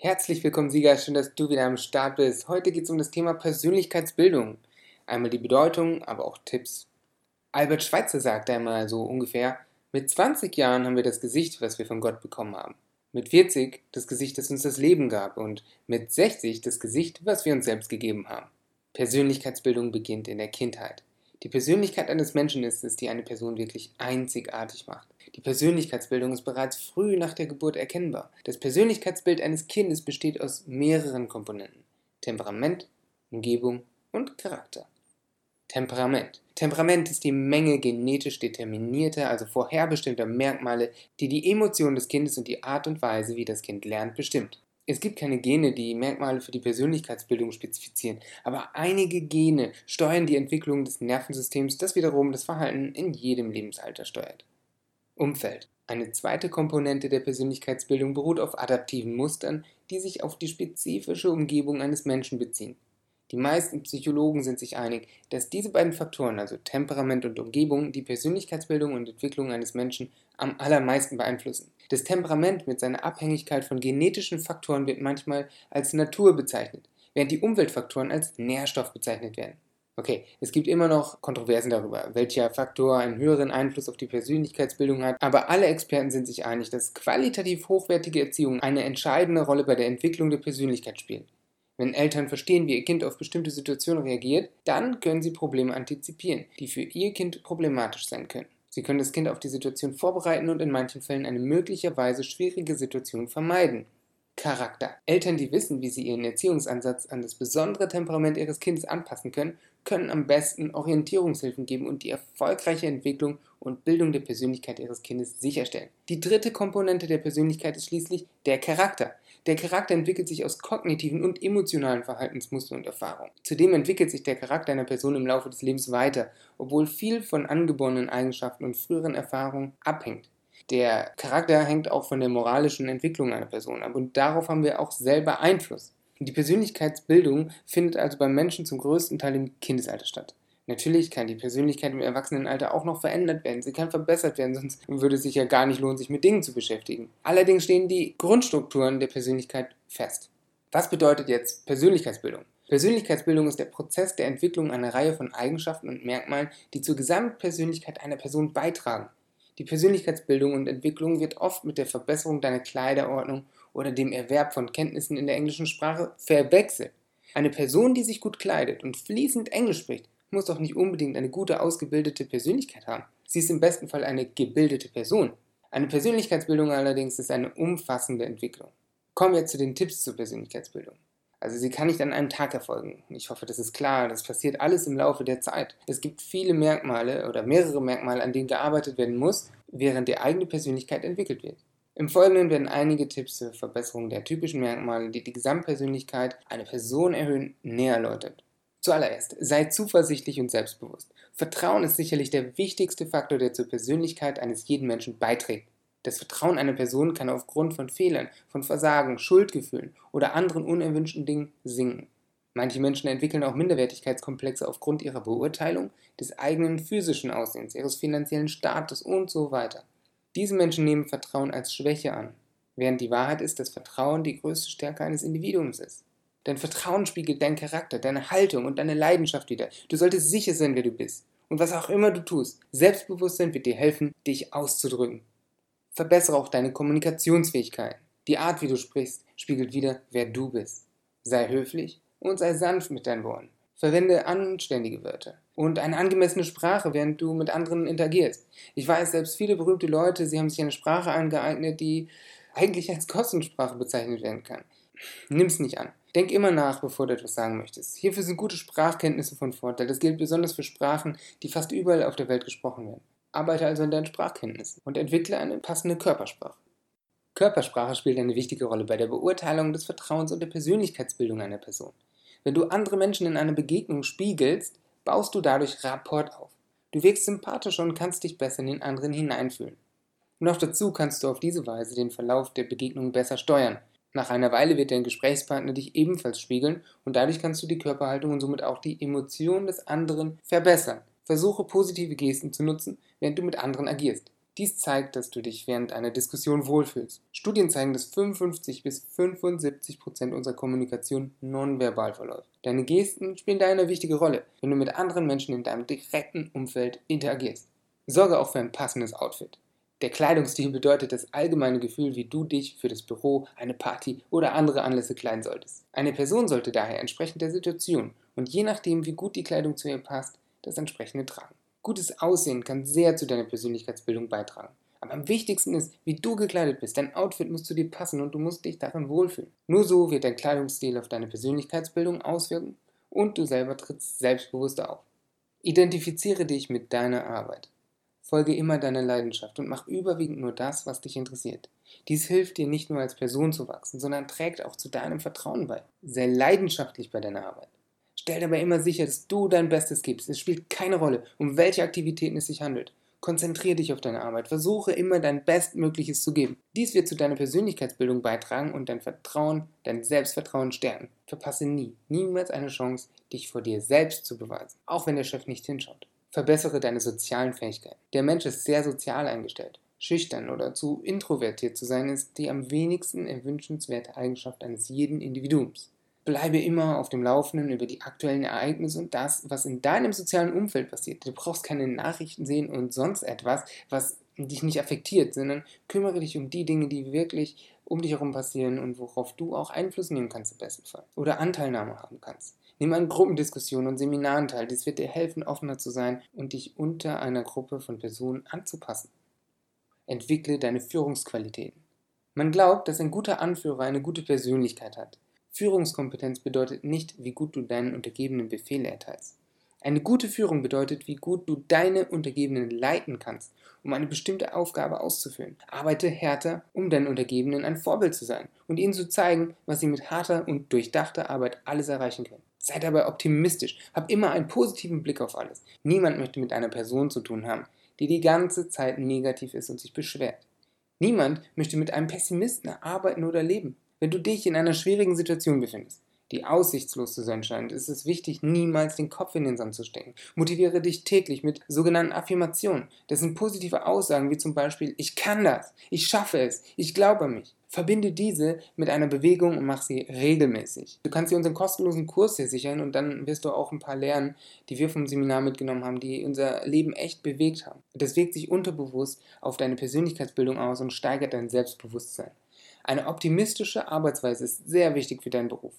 Herzlich willkommen, Sieger. Schön, dass du wieder am Start bist. Heute geht es um das Thema Persönlichkeitsbildung. Einmal die Bedeutung, aber auch Tipps. Albert Schweitzer sagt einmal so ungefähr: Mit 20 Jahren haben wir das Gesicht, was wir von Gott bekommen haben. Mit 40 das Gesicht, das uns das Leben gab. Und mit 60 das Gesicht, was wir uns selbst gegeben haben. Persönlichkeitsbildung beginnt in der Kindheit. Die Persönlichkeit eines Menschen ist es, die eine Person wirklich einzigartig macht. Die Persönlichkeitsbildung ist bereits früh nach der Geburt erkennbar. Das Persönlichkeitsbild eines Kindes besteht aus mehreren Komponenten. Temperament, Umgebung und Charakter. Temperament. Temperament ist die Menge genetisch determinierter, also vorherbestimmter Merkmale, die die Emotionen des Kindes und die Art und Weise, wie das Kind lernt, bestimmt. Es gibt keine Gene, die Merkmale für die Persönlichkeitsbildung spezifizieren, aber einige Gene steuern die Entwicklung des Nervensystems, das wiederum das Verhalten in jedem Lebensalter steuert. Umfeld. Eine zweite Komponente der Persönlichkeitsbildung beruht auf adaptiven Mustern, die sich auf die spezifische Umgebung eines Menschen beziehen. Die meisten Psychologen sind sich einig, dass diese beiden Faktoren, also Temperament und Umgebung, die Persönlichkeitsbildung und Entwicklung eines Menschen am allermeisten beeinflussen. Das Temperament mit seiner Abhängigkeit von genetischen Faktoren wird manchmal als Natur bezeichnet, während die Umweltfaktoren als Nährstoff bezeichnet werden. Okay, es gibt immer noch Kontroversen darüber, welcher Faktor einen höheren Einfluss auf die Persönlichkeitsbildung hat, aber alle Experten sind sich einig, dass qualitativ hochwertige Erziehung eine entscheidende Rolle bei der Entwicklung der Persönlichkeit spielt. Wenn Eltern verstehen, wie ihr Kind auf bestimmte Situationen reagiert, dann können sie Probleme antizipieren, die für ihr Kind problematisch sein können. Sie können das Kind auf die Situation vorbereiten und in manchen Fällen eine möglicherweise schwierige Situation vermeiden. Charakter. Eltern, die wissen, wie sie ihren Erziehungsansatz an das besondere Temperament ihres Kindes anpassen können, können am besten Orientierungshilfen geben und die erfolgreiche Entwicklung und Bildung der Persönlichkeit ihres Kindes sicherstellen. Die dritte Komponente der Persönlichkeit ist schließlich der Charakter. Der Charakter entwickelt sich aus kognitiven und emotionalen Verhaltensmustern und Erfahrungen. Zudem entwickelt sich der Charakter einer Person im Laufe des Lebens weiter, obwohl viel von angeborenen Eigenschaften und früheren Erfahrungen abhängt. Der Charakter hängt auch von der moralischen Entwicklung einer Person ab und darauf haben wir auch selber Einfluss. Die Persönlichkeitsbildung findet also beim Menschen zum größten Teil im Kindesalter statt. Natürlich kann die Persönlichkeit im Erwachsenenalter auch noch verändert werden. Sie kann verbessert werden, sonst würde es sich ja gar nicht lohnen, sich mit Dingen zu beschäftigen. Allerdings stehen die Grundstrukturen der Persönlichkeit fest. Was bedeutet jetzt Persönlichkeitsbildung? Persönlichkeitsbildung ist der Prozess der Entwicklung einer Reihe von Eigenschaften und Merkmalen, die zur Gesamtpersönlichkeit einer Person beitragen. Die Persönlichkeitsbildung und Entwicklung wird oft mit der Verbesserung deiner Kleiderordnung oder dem Erwerb von Kenntnissen in der englischen Sprache verwechselt. Eine Person, die sich gut kleidet und fließend Englisch spricht, muss doch nicht unbedingt eine gute ausgebildete Persönlichkeit haben. Sie ist im besten Fall eine gebildete Person. Eine Persönlichkeitsbildung allerdings ist eine umfassende Entwicklung. Kommen wir zu den Tipps zur Persönlichkeitsbildung. Also sie kann nicht an einem Tag erfolgen. Ich hoffe, das ist klar. Das passiert alles im Laufe der Zeit. Es gibt viele Merkmale oder mehrere Merkmale, an denen gearbeitet werden muss, während die eigene Persönlichkeit entwickelt wird. Im Folgenden werden einige Tipps zur Verbesserung der typischen Merkmale, die die Gesamtpersönlichkeit einer Person erhöhen, näher erläutert. Zuallererst, sei zuversichtlich und selbstbewusst. Vertrauen ist sicherlich der wichtigste Faktor, der zur Persönlichkeit eines jeden Menschen beiträgt. Das Vertrauen einer Person kann aufgrund von Fehlern, von Versagen, Schuldgefühlen oder anderen unerwünschten Dingen sinken. Manche Menschen entwickeln auch Minderwertigkeitskomplexe aufgrund ihrer Beurteilung des eigenen physischen Aussehens, ihres finanziellen Status und so weiter. Diese Menschen nehmen Vertrauen als Schwäche an, während die Wahrheit ist, dass Vertrauen die größte Stärke eines Individuums ist. Dein Vertrauen spiegelt deinen Charakter, deine Haltung und deine Leidenschaft wider. Du solltest sicher sein, wer du bist. Und was auch immer du tust, Selbstbewusstsein wird dir helfen, dich auszudrücken. Verbessere auch deine Kommunikationsfähigkeiten. Die Art, wie du sprichst, spiegelt wieder, wer du bist. Sei höflich und sei sanft mit deinen Worten. Verwende anständige Wörter und eine angemessene Sprache, während du mit anderen interagierst. Ich weiß, selbst viele berühmte Leute, sie haben sich eine Sprache angeeignet, die eigentlich als Kostensprache bezeichnet werden kann. Nimm's nicht an. Denk immer nach, bevor du etwas sagen möchtest. Hierfür sind gute Sprachkenntnisse von Vorteil. Das gilt besonders für Sprachen, die fast überall auf der Welt gesprochen werden. Arbeite also an deinen Sprachkenntnissen und entwickle eine passende Körpersprache. Körpersprache spielt eine wichtige Rolle bei der Beurteilung des Vertrauens und der Persönlichkeitsbildung einer Person. Wenn du andere Menschen in einer Begegnung spiegelst, baust du dadurch Rapport auf. Du wirkst sympathischer und kannst dich besser in den anderen hineinfühlen. Noch dazu kannst du auf diese Weise den Verlauf der Begegnung besser steuern. Nach einer Weile wird dein Gesprächspartner dich ebenfalls spiegeln und dadurch kannst du die Körperhaltung und somit auch die Emotionen des anderen verbessern. Versuche positive Gesten zu nutzen, während du mit anderen agierst. Dies zeigt, dass du dich während einer Diskussion wohlfühlst. Studien zeigen, dass 55 bis 75 Prozent unserer Kommunikation nonverbal verläuft. Deine Gesten spielen da eine wichtige Rolle, wenn du mit anderen Menschen in deinem direkten Umfeld interagierst. Sorge auch für ein passendes Outfit. Der Kleidungsstil bedeutet das allgemeine Gefühl, wie du dich für das Büro, eine Party oder andere Anlässe kleiden solltest. Eine Person sollte daher entsprechend der Situation und je nachdem, wie gut die Kleidung zu ihr passt, das entsprechende tragen. Gutes Aussehen kann sehr zu deiner Persönlichkeitsbildung beitragen. Aber am wichtigsten ist, wie du gekleidet bist. Dein Outfit muss zu dir passen und du musst dich darin wohlfühlen. Nur so wird dein Kleidungsstil auf deine Persönlichkeitsbildung auswirken und du selber trittst selbstbewusster auf. Identifiziere dich mit deiner Arbeit. Folge immer deiner Leidenschaft und mach überwiegend nur das, was dich interessiert. Dies hilft dir nicht nur als Person zu wachsen, sondern trägt auch zu deinem Vertrauen bei. Sei leidenschaftlich bei deiner Arbeit. Stell dabei immer sicher, dass du dein Bestes gibst. Es spielt keine Rolle, um welche Aktivitäten es sich handelt. Konzentriere dich auf deine Arbeit. Versuche immer dein Bestmögliches zu geben. Dies wird zu deiner Persönlichkeitsbildung beitragen und dein Vertrauen, dein Selbstvertrauen stärken. Verpasse nie, niemals eine Chance, dich vor dir selbst zu beweisen, auch wenn der Chef nicht hinschaut. Verbessere deine sozialen Fähigkeiten. Der Mensch ist sehr sozial eingestellt. Schüchtern oder zu introvertiert zu sein ist die am wenigsten erwünschenswerte Eigenschaft eines jeden Individuums. Bleibe immer auf dem Laufenden über die aktuellen Ereignisse und das, was in deinem sozialen Umfeld passiert. Du brauchst keine Nachrichten sehen und sonst etwas, was dich nicht affektiert, sondern kümmere dich um die Dinge, die wirklich um dich herum passieren und worauf du auch Einfluss nehmen kannst im besten Fall oder Anteilnahme haben kannst. Nimm an Gruppendiskussionen und Seminaren teil. Dies wird dir helfen, offener zu sein und dich unter einer Gruppe von Personen anzupassen. Entwickle deine Führungsqualitäten. Man glaubt, dass ein guter Anführer eine gute Persönlichkeit hat. Führungskompetenz bedeutet nicht, wie gut du deinen Untergebenen Befehle erteilst. Eine gute Führung bedeutet, wie gut du deine Untergebenen leiten kannst, um eine bestimmte Aufgabe auszuführen. Arbeite härter, um deinen Untergebenen ein Vorbild zu sein und ihnen zu zeigen, was sie mit harter und durchdachter Arbeit alles erreichen können. Sei dabei optimistisch, hab immer einen positiven Blick auf alles. Niemand möchte mit einer Person zu tun haben, die die ganze Zeit negativ ist und sich beschwert. Niemand möchte mit einem Pessimisten arbeiten oder leben. Wenn du dich in einer schwierigen Situation befindest, die aussichtslos zu sein scheint, ist es wichtig, niemals den Kopf in den Sand zu stecken. Motiviere dich täglich mit sogenannten Affirmationen. Das sind positive Aussagen wie zum Beispiel, ich kann das, ich schaffe es, ich glaube an mich. Verbinde diese mit einer Bewegung und mach sie regelmäßig. Du kannst dir unseren kostenlosen Kurs hier sichern und dann wirst du auch ein paar lernen, die wir vom Seminar mitgenommen haben, die unser Leben echt bewegt haben. Das wirkt sich unterbewusst auf deine Persönlichkeitsbildung aus und steigert dein Selbstbewusstsein. Eine optimistische Arbeitsweise ist sehr wichtig für deinen Beruf.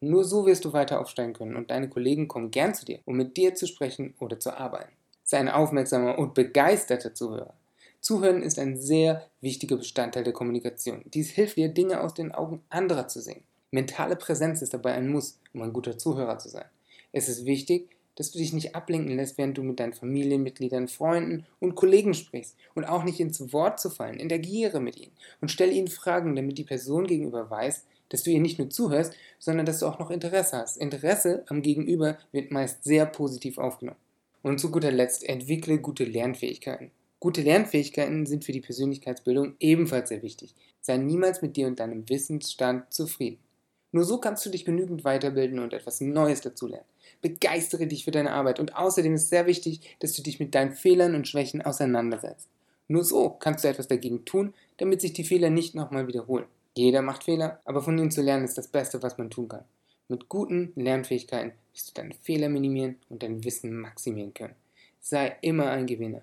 Nur so wirst du weiter aufsteigen können und deine Kollegen kommen gern zu dir, um mit dir zu sprechen oder zu arbeiten. Sei ein aufmerksamer und begeisterter Zuhörer. Zuhören ist ein sehr wichtiger Bestandteil der Kommunikation. Dies hilft dir, Dinge aus den Augen anderer zu sehen. Mentale Präsenz ist dabei ein Muss, um ein guter Zuhörer zu sein. Es ist wichtig, dass du dich nicht ablenken lässt, während du mit deinen Familienmitgliedern, Freunden und Kollegen sprichst und auch nicht ins Wort zu fallen. Interagiere mit ihnen und stelle ihnen Fragen, damit die Person gegenüber weiß, dass du ihr nicht nur zuhörst, sondern dass du auch noch Interesse hast. Interesse am Gegenüber wird meist sehr positiv aufgenommen. Und zu guter Letzt entwickle gute Lernfähigkeiten. Gute Lernfähigkeiten sind für die Persönlichkeitsbildung ebenfalls sehr wichtig. Sei niemals mit dir und deinem Wissensstand zufrieden. Nur so kannst du dich genügend weiterbilden und etwas Neues dazulernen. Begeistere dich für deine Arbeit und außerdem ist sehr wichtig, dass du dich mit deinen Fehlern und Schwächen auseinandersetzt. Nur so kannst du etwas dagegen tun, damit sich die Fehler nicht nochmal wiederholen. Jeder macht Fehler, aber von ihnen zu lernen ist das Beste, was man tun kann. Mit guten Lernfähigkeiten wirst du deine Fehler minimieren und dein Wissen maximieren können. Sei immer ein Gewinner.